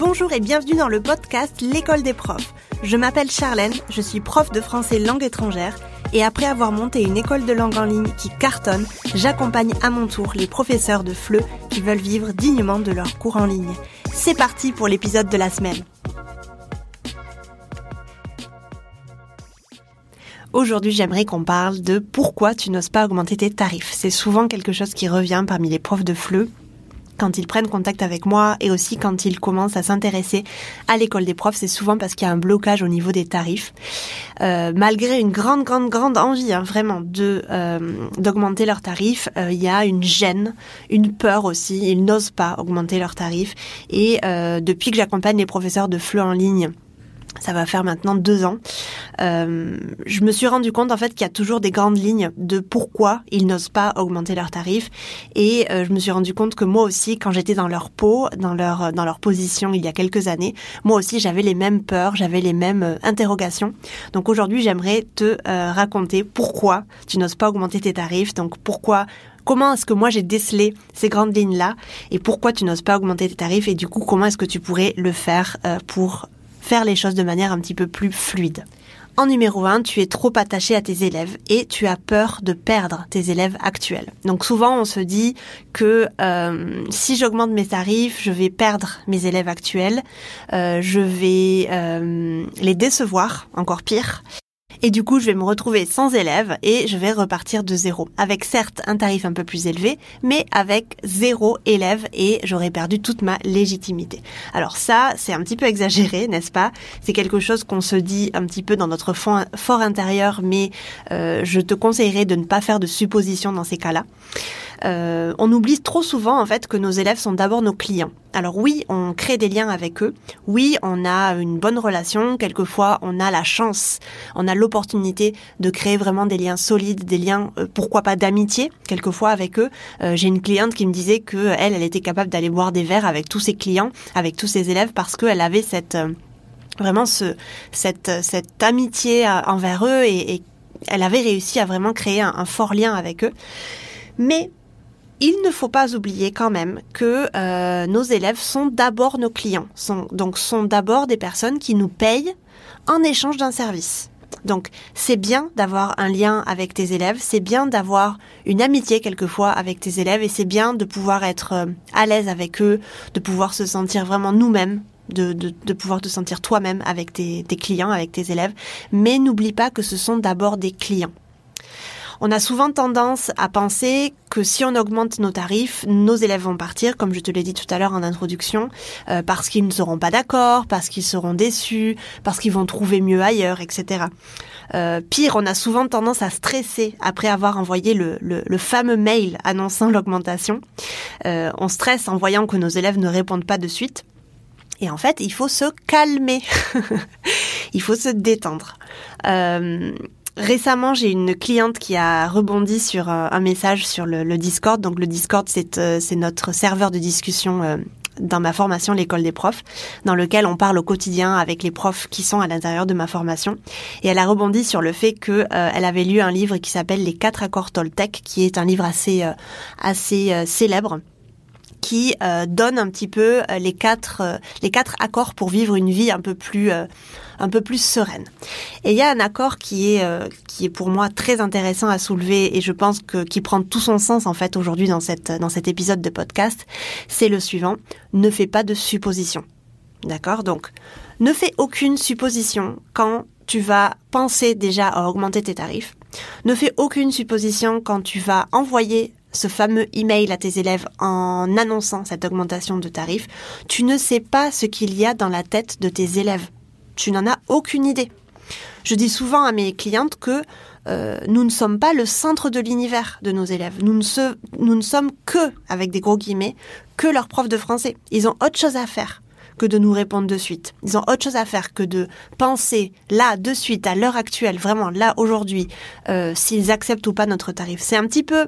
Bonjour et bienvenue dans le podcast L'école des profs. Je m'appelle Charlène, je suis prof de français langue étrangère et après avoir monté une école de langue en ligne qui cartonne, j'accompagne à mon tour les professeurs de FLE qui veulent vivre dignement de leurs cours en ligne. C'est parti pour l'épisode de la semaine. Aujourd'hui, j'aimerais qu'on parle de pourquoi tu n'oses pas augmenter tes tarifs. C'est souvent quelque chose qui revient parmi les profs de FLE quand ils prennent contact avec moi et aussi quand ils commencent à s'intéresser à l'école des profs, c'est souvent parce qu'il y a un blocage au niveau des tarifs. Euh, malgré une grande, grande, grande envie, hein, vraiment, de euh, d'augmenter leurs tarifs, euh, il y a une gêne, une peur aussi. Ils n'osent pas augmenter leurs tarifs. Et depuis que j'accompagne les professeurs de FLE en ligne, ça va faire maintenant deux ans. Euh, je me suis rendu compte en fait qu'il y a toujours des grandes lignes de pourquoi ils n'osent pas augmenter leurs tarifs et euh, je me suis rendu compte que moi aussi quand j'étais dans leur peau, dans leur dans leur position il y a quelques années, moi aussi j'avais les mêmes peurs, j'avais les mêmes euh, interrogations. Donc aujourd'hui, j'aimerais te raconter pourquoi tu n'oses pas augmenter tes tarifs. Donc pourquoi comment est-ce que moi j'ai décelé ces grandes lignes-là et pourquoi tu n'oses pas augmenter tes tarifs et du coup comment est-ce que tu pourrais le faire pour faire les choses de manière un petit peu plus fluide. En numéro 1, tu es trop attaché à tes élèves et tu as peur de perdre tes élèves actuels. Donc souvent on se dit que euh, si j'augmente mes tarifs, je vais perdre mes élèves actuels, euh, je vais euh, les décevoir, encore pire, et du coup, je vais me retrouver sans élèves et je vais repartir de zéro. Avec certes un tarif un peu plus élevé, mais avec zéro élève et j'aurais perdu toute ma légitimité. Alors ça, c'est un petit peu exagéré, n'est-ce pas? C'est quelque chose qu'on se dit un petit peu dans notre fort intérieur, mais euh, je te conseillerais de ne pas faire de suppositions dans ces cas-là. Euh, on oublie trop souvent en fait que nos élèves sont d'abord nos clients. Alors oui, on crée des liens avec eux. Oui, on a une bonne relation. Quelquefois, on a la chance, on a l'opportunité de créer vraiment des liens solides, des liens, euh, pourquoi pas d'amitié, quelquefois avec eux. Euh, j'ai une cliente qui me disait que elle, elle était capable d'aller boire des verres avec tous ses clients, avec tous ses élèves, parce qu'elle avait cette vraiment ce, cette, cette amitié envers eux et, elle avait réussi à vraiment créer un, un fort lien avec eux. Mais il ne faut pas oublier quand même que euh, nos élèves sont d'abord nos clients, sont, donc sont d'abord des personnes qui nous payent en échange d'un service. Donc c'est bien d'avoir un lien avec tes élèves, c'est bien d'avoir une amitié quelquefois avec tes élèves et c'est bien de pouvoir être euh, à l'aise avec eux, de pouvoir se sentir vraiment nous-mêmes de, de, pouvoir te sentir toi-même avec tes, tes clients, avec tes élèves. Mais n'oublie pas que ce sont d'abord des clients. On a souvent tendance à penser que si on augmente nos tarifs, nos élèves vont partir, comme je te l'ai dit tout à l'heure en introduction, euh, parce qu'ils ne seront pas d'accord, parce qu'ils seront déçus, parce qu'ils vont trouver mieux ailleurs, etc. Euh, pire, on a souvent tendance à stresser après avoir envoyé le, le, fameux mail annonçant l'augmentation. Euh, on stresse en voyant que nos élèves ne répondent pas de suite. Et en fait, il faut se calmer. il faut se détendre. Euh, Récemment, j'ai une cliente qui a rebondi sur euh, un message sur le, Discord. Donc le Discord, c'est euh, notre serveur de discussion euh, dans ma formation l'école des profs, dans lequel on parle au quotidien avec les profs qui sont à l'intérieur de ma formation. Et elle a rebondi sur le fait que elle avait lu un livre qui s'appelle Les quatre accords Toltec, qui est un livre assez assez célèbre qui donne un petit peu les quatre les quatre accords pour vivre une vie un peu plus un peu plus sereine. Et il y a un accord qui est euh, qui est pour moi très intéressant à soulever et je pense que qui prend tout son sens en fait aujourd'hui dans cette dans cet épisode de podcast, c'est le suivant ne fais pas de suppositions. D'accord? Donc ne fais aucune supposition quand tu vas penser déjà à augmenter tes tarifs. Ne fais aucune supposition quand tu vas envoyer ce fameux email à tes élèves en annonçant cette augmentation de tarifs. Tu ne sais pas ce qu'il y a dans la tête de tes élèves tu n'en as aucune idée. Je dis souvent à mes clientes que euh, nous ne sommes pas le centre de l'univers de nos élèves. Nous ne, nous ne sommes que, avec des gros guillemets, que leurs profs de français. Ils ont autre chose à faire que de nous répondre de suite. Ils ont autre chose à faire que de penser là, de suite, à l'heure actuelle, vraiment là, aujourd'hui, euh, s'ils acceptent ou pas notre tarif. C'est un petit peu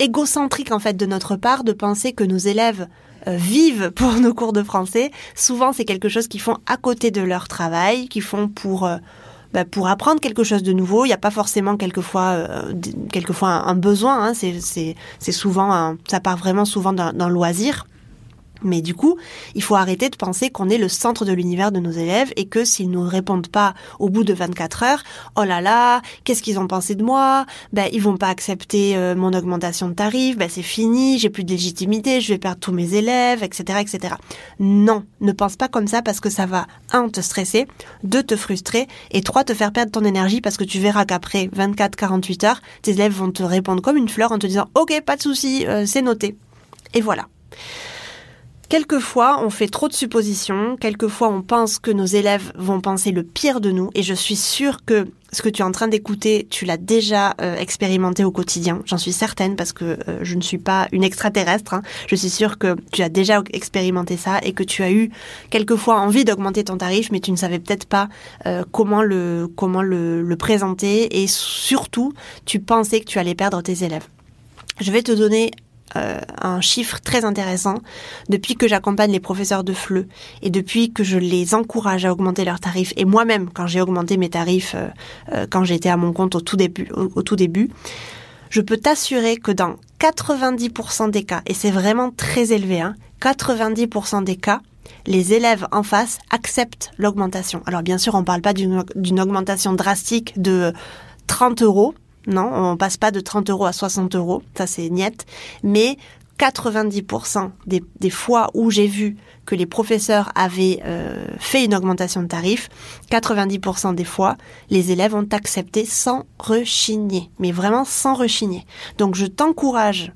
égocentrique en fait de notre part de penser que nos élèves euh, vivent pour nos cours de français. Souvent, c'est quelque chose qu'ils font à côté de leur travail, qu'ils font pour euh, bah, pour apprendre quelque chose de nouveau. Il n'y a pas forcément quelquefois euh, quelquefois un, besoin. Hein. C'est souvent ça part vraiment souvent d'un loisir. Mais du coup, il faut arrêter de penser qu'on est le centre de l'univers de nos élèves et que s'ils ne répondent pas au bout de 24 heures, oh là là, qu'est-ce qu'ils ont pensé de moi? Ben ils vont pas accepter euh, mon augmentation de tarif, ben c'est fini, j'ai plus de légitimité, je vais perdre tous mes élèves, etc., etc. Non, ne pense pas comme ça parce que ça va un te stresser, deux te frustrer et trois te faire perdre ton énergie parce que tu verras qu'après 24-48 heures, tes élèves vont te répondre comme une fleur en te disant ok pas de souci, euh, c'est noté. Et voilà. Quelquefois, on fait trop de suppositions, quelquefois on pense que nos élèves vont penser le pire de nous, et je suis sûre que ce que tu es en train d'écouter, tu l'as déjà euh, expérimenté au quotidien, j'en suis certaine, parce que euh, je ne suis pas une extraterrestre, hein. je suis sûre que tu as déjà expérimenté ça, et que tu as eu quelquefois envie d'augmenter ton tarif, mais tu ne savais peut-être pas euh, comment, le, comment le, le présenter, et surtout, tu pensais que tu allais perdre tes élèves. Je vais te donner euh, un chiffre très intéressant. Depuis que j'accompagne les professeurs de FLE et depuis que je les encourage à augmenter leurs tarifs, et moi-même quand j'ai augmenté mes tarifs euh, euh, quand j'étais à mon compte au tout début, au, tout début je peux t'assurer que dans 90% des cas, et c'est vraiment très élevé, hein, 90% des cas, les élèves en face acceptent l'augmentation. Alors bien sûr, on ne parle pas d'une augmentation drastique de 30 euros, non, on passe pas de 30 euros à 60 euros, ça c'est niet. Mais 90% des, des, fois où j'ai vu que les professeurs avaient euh, fait une augmentation de tarif, 90% des fois, les élèves ont accepté sans rechigner, mais vraiment sans rechigner. Donc je t'encourage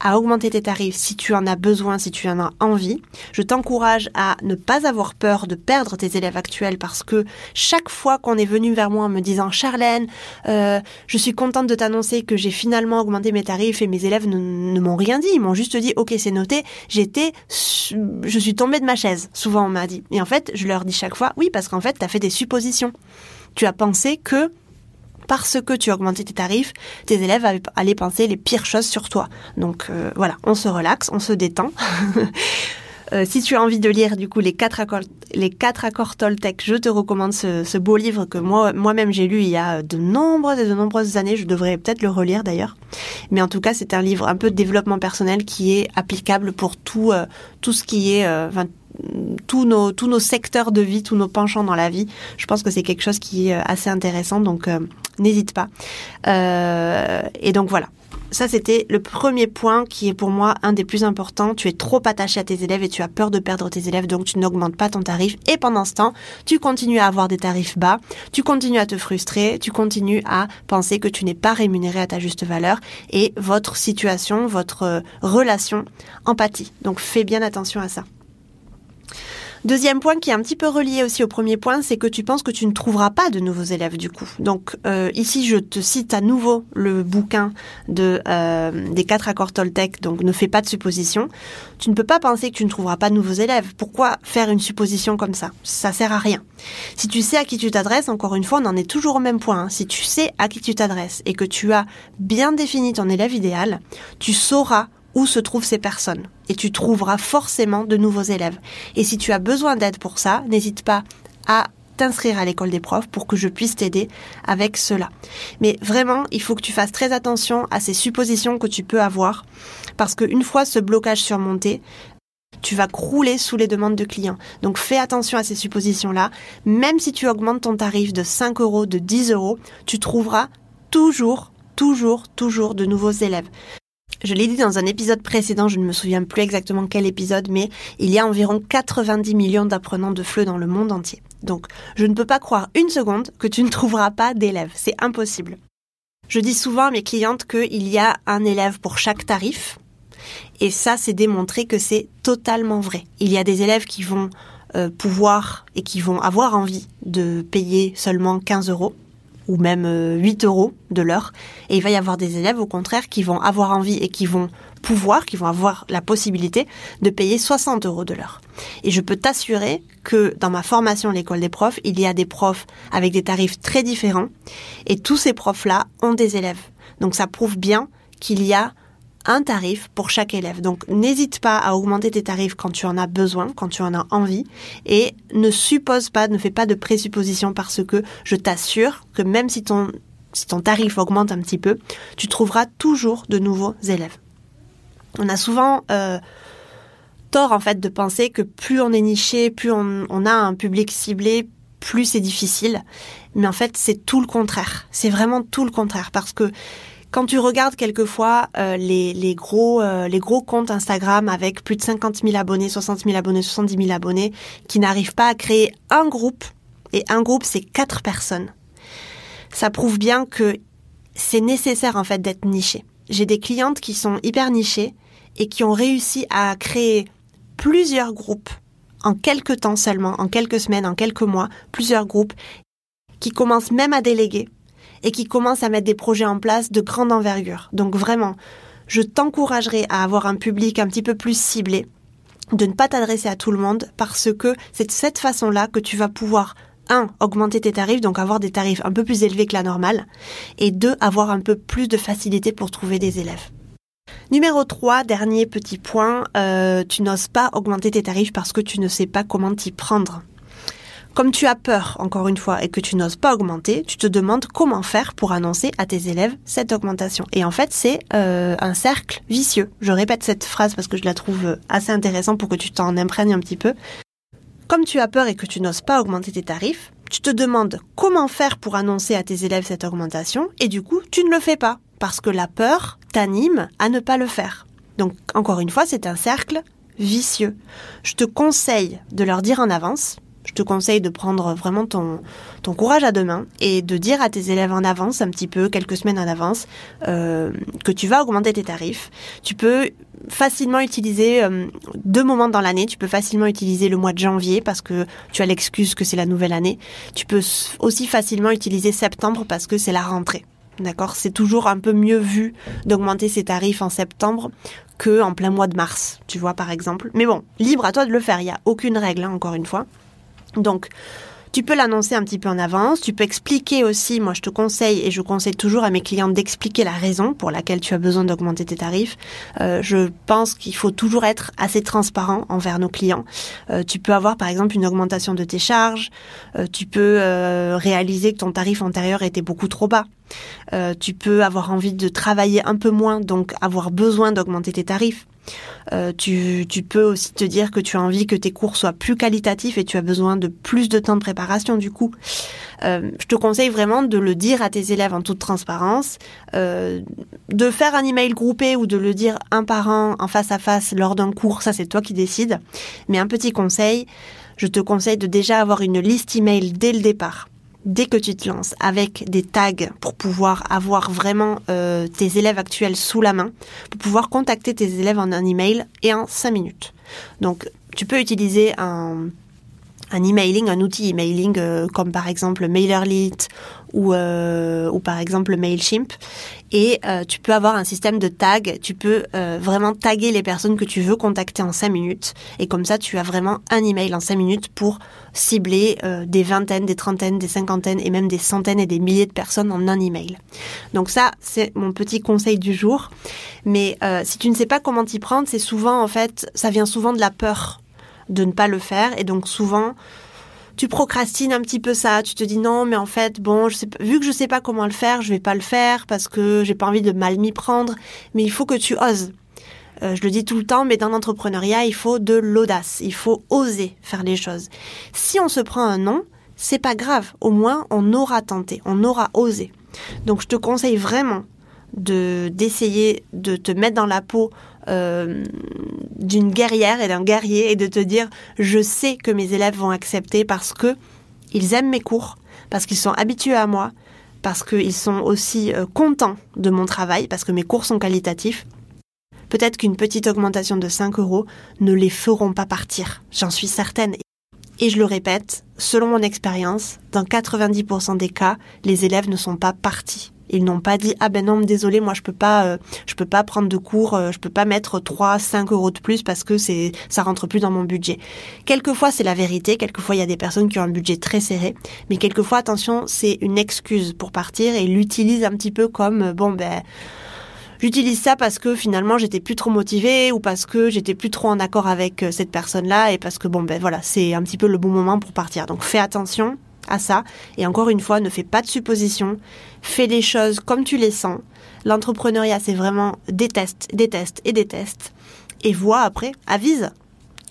à augmenter tes tarifs si tu en as besoin, si tu en as envie. Je t'encourage à ne pas avoir peur de perdre tes élèves actuels parce que chaque fois qu'on est venu vers moi en me disant Charlène, euh, je suis contente de t'annoncer que j'ai finalement augmenté mes tarifs et mes élèves ne, m'ont rien dit, ils m'ont juste dit ok c'est noté, j'étais, je suis tombée de ma chaise. Souvent on m'a dit. Et en fait je leur dis chaque fois oui parce qu'en fait tu as fait des suppositions. Tu as pensé que parce que tu as augmenté tes tarifs, tes élèves allaient penser les pires choses sur toi. Donc euh, voilà, on se relaxe, on se détend. Euh, si tu as envie de lire du coup les quatre accords, les quatre accords Toltec, je te recommande ce, beau livre que moi moi-même j'ai lu il y a de nombreuses et de nombreuses années. Je devrais peut-être le relire d'ailleurs. Mais en tout cas, c'est un livre un peu de développement personnel qui est applicable pour tout euh, tout ce qui est tous nos, tous nos secteurs de vie, tous nos penchants dans la vie. Je pense que c'est quelque chose qui est assez intéressant, donc n'hésite pas. Euh, et donc voilà. Ça, c'était le premier point qui est pour moi un des plus importants. Tu es trop attaché à tes élèves et tu as peur de perdre tes élèves, donc tu n'augmentes pas ton tarif. Et pendant ce temps, tu continues à avoir des tarifs bas, tu continues à te frustrer, tu continues à penser que tu n'es pas rémunéré à ta juste valeur et votre situation, votre relation empathie. Donc fais bien attention à ça. Deuxième point qui est un petit peu relié aussi au premier point, c'est que tu penses que tu ne trouveras pas de nouveaux élèves du coup. Donc euh, ici, je te cite à nouveau le bouquin de euh, des quatre accords Toltec. Donc ne fais pas de supposition. Tu ne peux pas penser que tu ne trouveras pas de nouveaux élèves. Pourquoi faire une supposition comme ça? Ça sert à rien. Si tu sais à qui tu t'adresses, encore une fois, on en est toujours au même point. Hein. Si tu sais à qui tu t'adresses et que tu as bien défini ton élève idéal, tu sauras où se trouvent ces personnes. Et tu trouveras forcément de nouveaux élèves. Et si tu as besoin d'aide pour ça, n'hésite pas à t'inscrire à l'école des profs pour que je puisse t'aider avec cela. Mais vraiment, il faut que tu fasses très attention à ces suppositions que tu peux avoir parce qu'une fois ce blocage surmonté, tu vas crouler sous les demandes de clients. Donc fais attention à ces suppositions-là. Même si tu augmentes ton tarif de 5 euros, de 10 euros, tu trouveras toujours, toujours, toujours de nouveaux élèves. Je l'ai dit dans un épisode précédent, je ne me souviens plus exactement quel épisode, mais il y a environ 90 millions d'apprenants de FLE dans le monde entier. Donc, je ne peux pas croire une seconde que tu ne trouveras pas d'élèves. C'est impossible. Je dis souvent à mes clientes qu'il y a un élève pour chaque tarif. Et ça, c'est démontré que c'est totalement vrai. Il y a des élèves qui vont euh, pouvoir et qui vont avoir envie de payer seulement 15 euros ou même 8 euh, euros de l'heure. Et il va y avoir des élèves, au contraire, qui vont avoir envie et qui vont pouvoir, qui vont avoir la possibilité de payer 60 euros de l'heure. Et je peux t'assurer que dans ma formation à l'école des profs, il y a des profs avec des tarifs très différents et tous ces profs-là ont des élèves. Donc ça prouve bien qu'il y a un tarif pour chaque élève. Donc n'hésite pas à augmenter tes tarifs quand tu en as besoin, quand tu en as envie, et ne suppose pas, ne fais pas de présuppositions parce que je t'assure que même si ton, si ton tarif augmente un petit peu, tu trouveras toujours de nouveaux élèves. On a souvent euh, tort en fait de penser que plus on est niché, plus on, a un public ciblé, plus c'est difficile. Mais en fait, c'est tout le contraire. C'est vraiment tout le contraire parce que quand tu regardes quelquefois euh, les, les, gros, euh, les gros comptes Instagram avec plus de 50 000 abonnés, 60 000 abonnés, 70 000 abonnés, qui n'arrivent pas à créer un groupe, et un groupe c'est quatre personnes, ça prouve bien que c'est nécessaire en fait d'être niché. J'ai des clientes qui sont hyper nichées et qui ont réussi à créer plusieurs groupes en quelques temps seulement, en quelques semaines, en quelques mois, plusieurs groupes qui commencent même à déléguer et qui commencent à mettre des projets en place de grande envergure. Donc vraiment, je t'encouragerai à avoir un public un petit peu plus ciblé, de ne pas t'adresser à tout le monde parce que c'est de cette façon-là que tu vas pouvoir un, augmenter tes tarifs, donc avoir des tarifs un peu plus élevés que la normale, et deux, avoir un peu plus de facilité pour trouver des élèves. Numéro 3, dernier petit point, euh, tu n'oses pas augmenter tes tarifs parce que tu ne sais pas comment t'y prendre. Comme tu as peur, encore une fois, et que tu n'oses pas augmenter, tu te demandes comment faire pour annoncer à tes élèves cette augmentation. Et en fait, c'est euh, un cercle vicieux. Je répète cette phrase parce que je la trouve assez intéressante pour que tu t'en imprègnes un petit peu. Comme tu as peur et que tu n'oses pas augmenter tes tarifs, tu te demandes comment faire pour annoncer à tes élèves cette augmentation et du coup, tu ne le fais pas parce que la peur t'anime à ne pas le faire. Donc, encore une fois, c'est un cercle vicieux. Je te conseille de leur dire en avance, je te conseille de prendre vraiment ton, courage à deux mains et de dire à tes élèves en avance, un petit peu, quelques semaines en avance, euh, que tu vas augmenter tes tarifs. Tu peux facilement utiliser euh, deux moments dans l'année. Tu peux facilement utiliser le mois de janvier parce que tu as l'excuse que c'est la nouvelle année. Tu peux aussi facilement utiliser septembre parce que c'est la rentrée. D'accord? C'est toujours un peu mieux vu d'augmenter ses tarifs en septembre que en plein mois de mars, tu vois, par exemple. Mais bon, libre à toi de le faire. Il n'y a aucune règle, hein, encore une fois. Donc, tu peux l'annoncer un petit peu en avance, tu peux expliquer aussi, moi je te conseille et je conseille toujours à mes clients d'expliquer la raison pour laquelle tu as besoin d'augmenter tes tarifs. Euh, je pense qu'il faut toujours être assez transparent envers nos clients. Euh, tu peux avoir par exemple une augmentation de tes charges, euh, tu peux réaliser que ton tarif antérieur était beaucoup trop bas. tu peux avoir envie de travailler un peu moins, donc avoir besoin d'augmenter tes tarifs. Euh, tu, peux aussi te dire que tu as envie que tes cours soient plus qualitatifs et tu as besoin de plus de temps de préparation du coup. Euh, je te conseille vraiment de le dire à tes élèves en toute transparence, euh, de faire un email groupé ou de le dire un par un en face à face lors d'un cours, ça c'est toi qui décides. Mais un petit conseil, je te conseille de déjà avoir une liste email dès le départ dès que tu te lances avec des tags pour pouvoir avoir vraiment euh, tes élèves actuels sous la main, pour pouvoir contacter tes élèves en un email et en 5 minutes. Donc tu peux utiliser un, un emailing, un outil emailing euh, comme par exemple MailerLite ou, euh, ou par exemple Mailchimp. Et euh, tu peux avoir un système de tag. Tu peux vraiment taguer les personnes que tu veux contacter en 5 minutes. Et comme ça, tu as vraiment un email en 5 minutes pour cibler des vingtaines, des trentaines, des cinquantaines et même des centaines et des milliers de personnes en un email. Donc ça, c'est mon petit conseil du jour. Mais si tu ne sais pas comment t'y prendre, c'est souvent en fait, ça vient souvent de la peur de ne pas le faire. Et donc souvent, tu procrastines un petit peu ça. Tu te dis non, mais en fait, bon, vu que je sais pas comment le faire, je vais pas le faire parce que j'ai pas envie de mal m'y prendre. Mais il faut que tu oses. Euh, je le dis tout le temps, mais dans l'entrepreneuriat, il faut de l'audace. Il faut oser faire les choses. Si on se prend un non, c'est pas grave. Au moins, on aura tenté, on aura osé. Donc, je te conseille vraiment de d'essayer de te mettre dans la peau euh, d'une guerrière et d'un guerrier et de te dire je sais que mes élèves vont accepter parce que ils aiment mes cours, parce qu'ils sont habitués à moi, parce qu'ils sont aussi euh, contents de mon travail, parce que mes cours sont qualitatifs. Peut-être qu'une petite augmentation de 5 euros ne les feront pas partir, j'en suis certaine. Et je le répète, selon mon expérience, dans 90% des cas, les élèves ne sont pas partis ils n'ont pas dit ah ben non désolé moi je peux pas euh, je peux pas prendre de cours, euh, je peux pas mettre 3 5 euros de plus parce que c'est ça rentre plus dans mon budget. Quelquefois c'est la vérité, quelquefois il y a des personnes qui ont un budget très serré, mais quelquefois attention, c'est une excuse pour partir et l'utilise un petit peu comme euh, bon ben j'utilise ça parce que finalement j'étais plus trop motivée ou parce que j'étais plus trop en accord avec cette personne-là et parce que bon ben voilà, c'est un petit peu le bon moment pour partir. Donc fais attention, à ça. Et encore une fois, ne fais pas de suppositions. Fais les choses comme tu les sens. L'entrepreneuriat, c'est vraiment des tests, des tests et des tests. Et vois après, avise.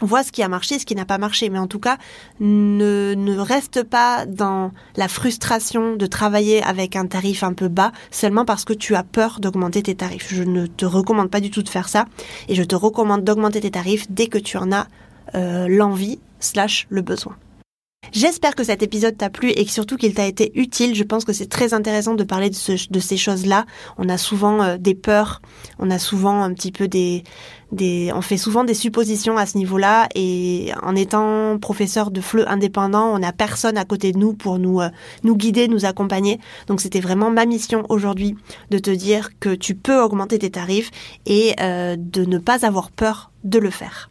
vois ce qui a marché, ce qui n'a pas marché. Mais en tout cas, ne, ne reste pas dans la frustration de travailler avec un tarif un peu bas seulement parce que tu as peur d'augmenter tes tarifs. Je ne te recommande pas du tout de faire ça et je te recommande d'augmenter tes tarifs dès que tu en as euh, l'envie slash le besoin. J'espère que cet épisode t'a plu et surtout qu'il t'a été utile. Je pense que c'est très intéressant de parler de, de ces choses-là. On a souvent euh, des peurs, on a souvent un petit peu des, des, on fait souvent des suppositions à ce niveau-là et en étant professeur de FLE indépendant, on n'a personne à côté de nous pour nous, euh, nous guider, nous accompagner. Donc c'était vraiment ma mission aujourd'hui de te dire que tu peux augmenter tes tarifs et euh, de ne pas avoir peur de le faire.